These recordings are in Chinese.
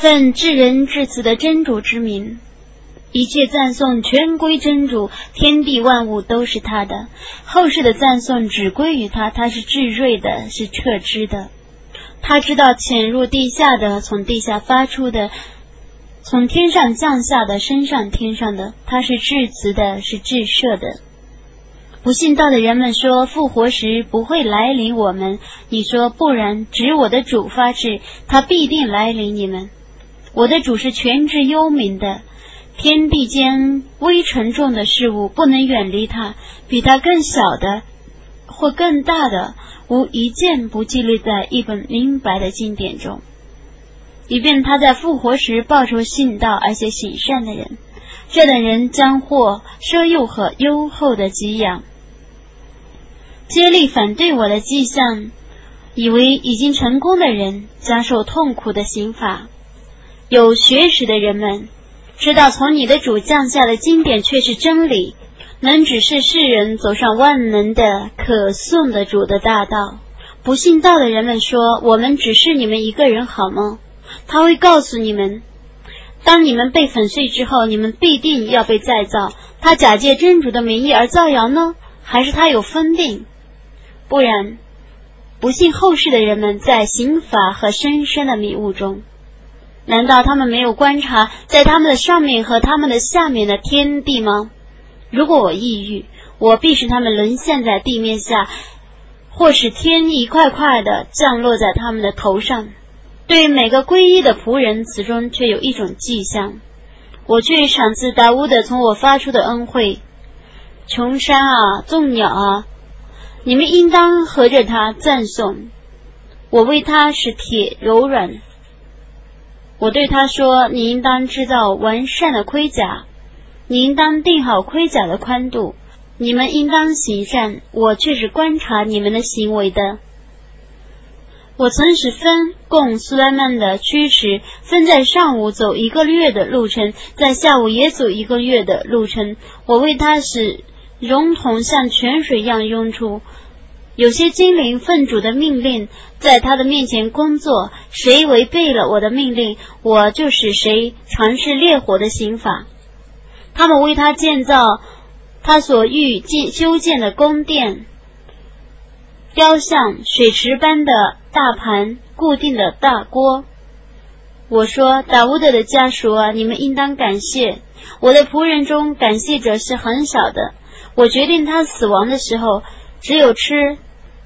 奉至仁至慈的真主之名，一切赞颂全归真主，天地万物都是他的。后世的赞颂只归于他，他是至睿的，是彻知的。他知道潜入地下的，从地下发出的，从天上降下的，升上天上的。他是至慈的，是至赦的。不信道的人们说复活时不会来临我们，你说不然，指我的主发誓，他必定来临你们。我的主是全知幽冥的，天地间微沉重的事物不能远离他，比他更小的或更大的。无一件不记录在一本明白的经典中，以便他在复活时报仇信道而且行善的人，这等人将获奢佑和优厚的给养。接力反对我的迹象，以为已经成功的人将受痛苦的刑罚。有学识的人们知道，从你的主降下的经典却是真理。能指示世人走上万能的可颂的主的大道。不信道的人们说：“我们只是你们一个人，好吗？”他会告诉你们：当你们被粉碎之后，你们必定要被再造。他假借真主的名义而造谣呢，还是他有分定？不然，不信后世的人们在刑法和深深的迷雾中，难道他们没有观察在他们的上面和他们的下面的天地吗？如果我抑郁，我必使他们沦陷在地面下，或使天一块块的降落在他们的头上。对每个皈依的仆人，此中却有一种迹象：我却赏赐达乌的从我发出的恩惠。穷山啊，众鸟啊，你们应当合着他赞颂。我为他使铁柔软。我对他说：“你应当制造完善的盔甲。”你应当定好盔甲的宽度，你们应当行善，我却是观察你们的行为的。我曾使分供苏莱曼的驱使，分在上午走一个月的路程，在下午也走一个月的路程。我为他使熔铜像泉水一样涌出。有些精灵奉主的命令，在他的面前工作，谁违背了我的命令，我就使谁尝试烈火的刑法。他们为他建造他所欲建修建的宫殿、雕像、水池般的大盘、固定的大锅。我说：“达乌德的家属啊，你们应当感谢我的仆人中，感谢者是很少的。我决定他死亡的时候，只有吃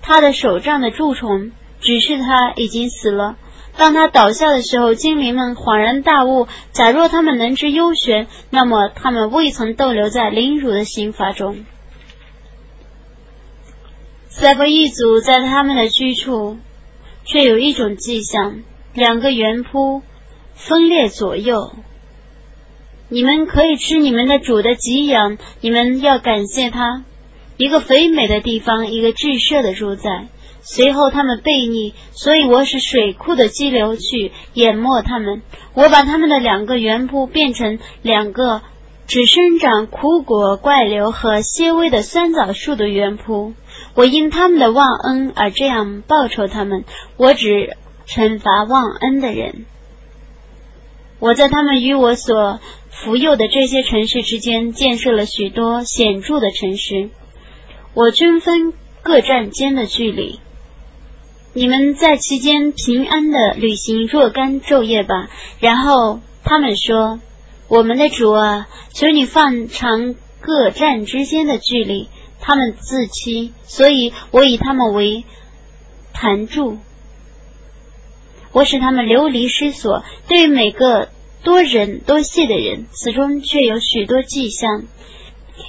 他的手杖的蛀虫，只是他已经死了。”当他倒下的时候，精灵们恍然大悟：假若他们能知幽玄，那么他们未曾逗留在凌辱的刑罚中。赛博一族在他们的居处，却有一种迹象：两个圆铺分裂左右。你们可以吃你们的主的给养，你们要感谢他。一个肥美的地方，一个至赦的住宅。随后他们背逆，所以我使水库的激流去淹没他们。我把他们的两个原铺变成两个只生长苦果、怪瘤和些微的酸枣树的原铺。我因他们的忘恩而这样报酬他们。我只惩罚忘恩的人。我在他们与我所服佑的这些城市之间建设了许多显著的城市。我均分各站间的距离。你们在其间平安的履行若干昼夜吧。然后他们说：“我们的主啊，求你放长各站之间的距离。”他们自欺，所以我以他们为弹柱，我使他们流离失所。对于每个多忍多谢的人，此中却有许多迹象。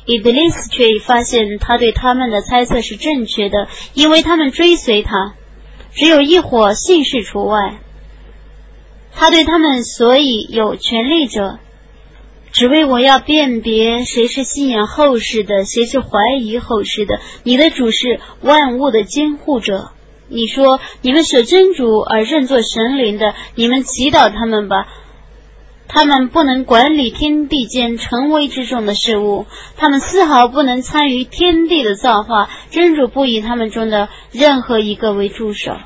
伊德利斯却发现他对他们的猜测是正确的，因为他们追随他。只有一伙姓氏除外，他对他们所以有权利者，只为我要辨别谁是信仰后世的，谁是怀疑后世的。你的主是万物的监护者。你说你们舍真主而认作神灵的，你们祈祷他们吧。他们不能管理天地间成为之中的事物，他们丝毫不能参与天地的造化。真主不以他们中的任何一个为助手。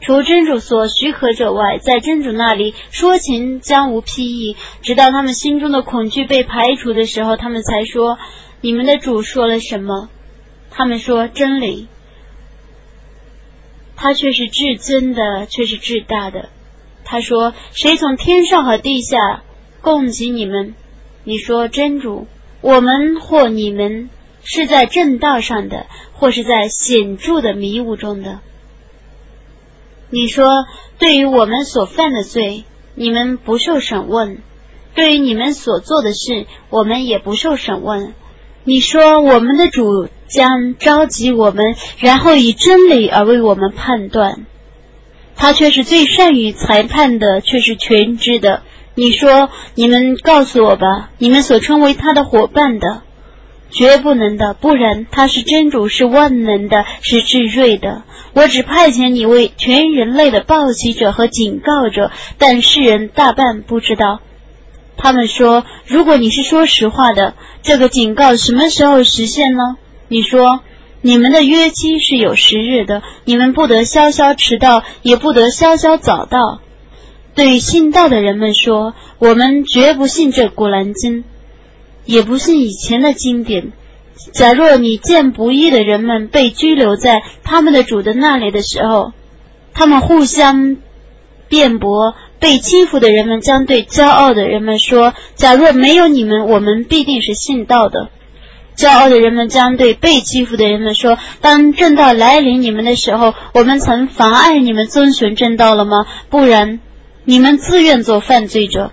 除真主所许可者外，在真主那里说情将无裨益。直到他们心中的恐惧被排除的时候，他们才说：“你们的主说了什么？”他们说：“真理。”他却是至尊的，却是至大的。他说：“谁从天上和地下供给你们？”你说：“真主，我们或你们是在正道上的，或是在显著的迷雾中的。”你说，对于我们所犯的罪，你们不受审问；对于你们所做的事，我们也不受审问。你说，我们的主将召集我们，然后以真理而为我们判断。他却是最善于裁判的，却是全知的。你说，你们告诉我吧，你们所称为他的伙伴的。绝不能的，不然他是真主，是万能的，是至睿的。我只派遣你为全人类的报喜者和警告者，但世人大半不知道。他们说，如果你是说实话的，这个警告什么时候实现呢？你说，你们的约期是有时日的，你们不得稍稍迟到，也不得稍稍早到。对信道的人们说，我们绝不信这古兰经。也不信以前的经典。假若你见不义的人们被拘留在他们的主的那里的时候，他们互相辩驳；被欺负的人们将对骄傲的人们说：“假若没有你们，我们必定是信道的。”骄傲的人们将对被欺负的人们说：“当正道来临你们的时候，我们曾妨碍你们遵循正道了吗？不然，你们自愿做犯罪者。”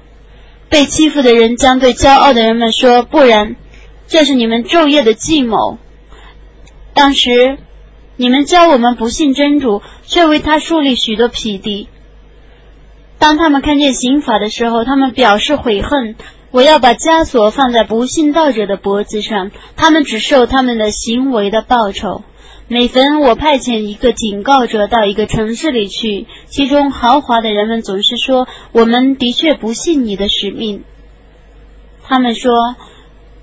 被欺负的人将对骄傲的人们说：“不然，这是你们昼夜的计谋。当时，你们教我们不信真主，却为他树立许多匹敌。当他们看见刑法的时候，他们表示悔恨。我要把枷锁放在不信道者的脖子上，他们只受他们的行为的报酬。”每逢我派遣一个警告者到一个城市里去，其中豪华的人们总是说：“我们的确不信你的使命。”他们说：“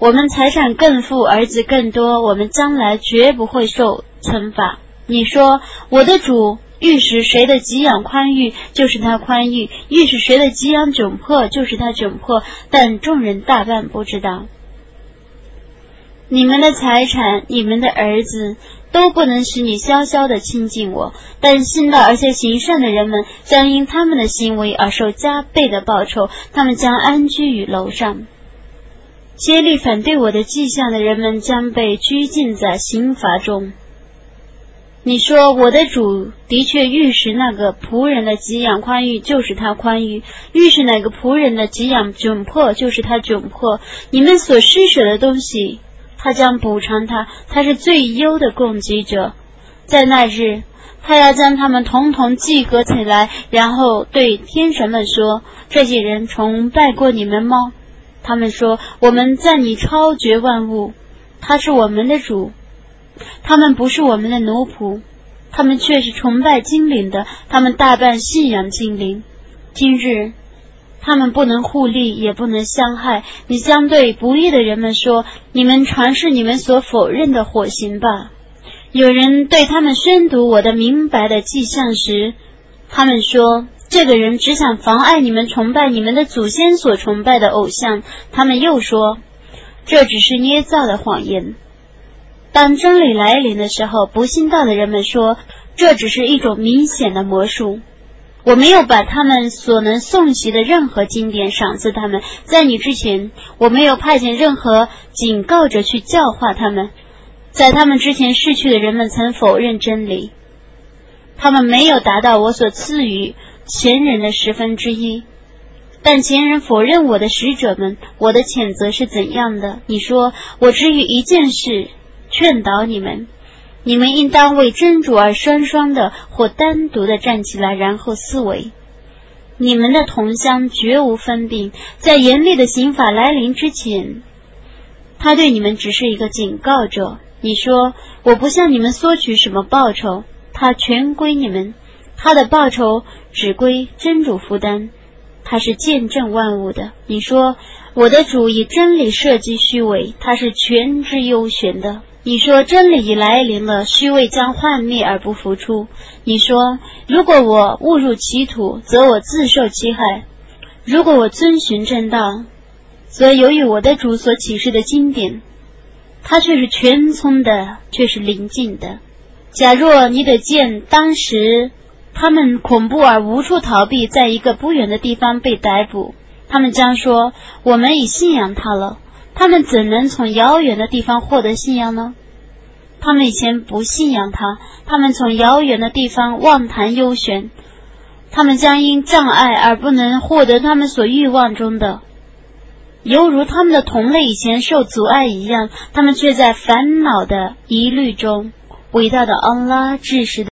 我们财产更富，儿子更多，我们将来绝不会受惩罚。”你说：“我的主欲使谁的给养宽裕，就是他宽裕；欲使谁的给养窘迫，就是他窘迫。”但众人大半不知道，你们的财产，你们的儿子。都不能使你潇潇的亲近我，但信道而且行善的人们将因他们的行为而受加倍的报酬，他们将安居于楼上。竭力反对我的迹象的人们将被拘禁在刑罚中。你说我的主的确欲使那个仆人的给养宽裕，就是他宽裕；欲使哪个仆人的给养窘迫，就是他窘迫。你们所施舍的东西。他将补偿他，他是最优的供给者。在那日，他要将他们统统集合起来，然后对天神们说：“这些人崇拜过你们吗？”他们说：“我们赞你超绝万物，他是我们的主。他们不是我们的奴仆，他们却是崇拜精灵的。他们大半信仰精灵。今日。”他们不能互利，也不能相害。你将对不义的人们说：“你们传示你们所否认的火刑吧。”有人对他们宣读我的明白的迹象时，他们说：“这个人只想妨碍你们崇拜你们的祖先所崇拜的偶像。”他们又说：“这只是捏造的谎言。”当真理来临的时候，不信道的人们说：“这只是一种明显的魔术。”我没有把他们所能诵习的任何经典赏赐他们，在你之前，我没有派遣任何警告者去教化他们。在他们之前逝去的人们曾否认真理，他们没有达到我所赐予前人的十分之一。但前人否认我的使者们，我的谴责是怎样的？你说我只于一件事劝导你们。你们应当为真主而双双的或单独的站起来，然后思维。你们的同乡绝无分病，在严厉的刑法来临之前，他对你们只是一个警告者。你说我不向你们索取什么报酬，他全归你们，他的报酬只归真主负担，他是见证万物的。你说我的主以真理设计虚伪，他是全知幽玄的。你说真理已来临了，虚伪将幻灭而不复出。你说，如果我误入歧途，则我自受其害；如果我遵循正道，则由于我的主所启示的经典，它却是全村的，却是临近的。假若你得见当时他们恐怖而无处逃避，在一个不远的地方被逮捕，他们将说：“我们已信仰他了。”他们怎能从遥远的地方获得信仰呢？他们以前不信仰他，他们从遥远的地方妄谈幽玄，他们将因障碍而不能获得他们所欲望中的，犹如他们的同类以前受阻碍一样，他们却在烦恼的疑虑中。伟大的安拉，至实的。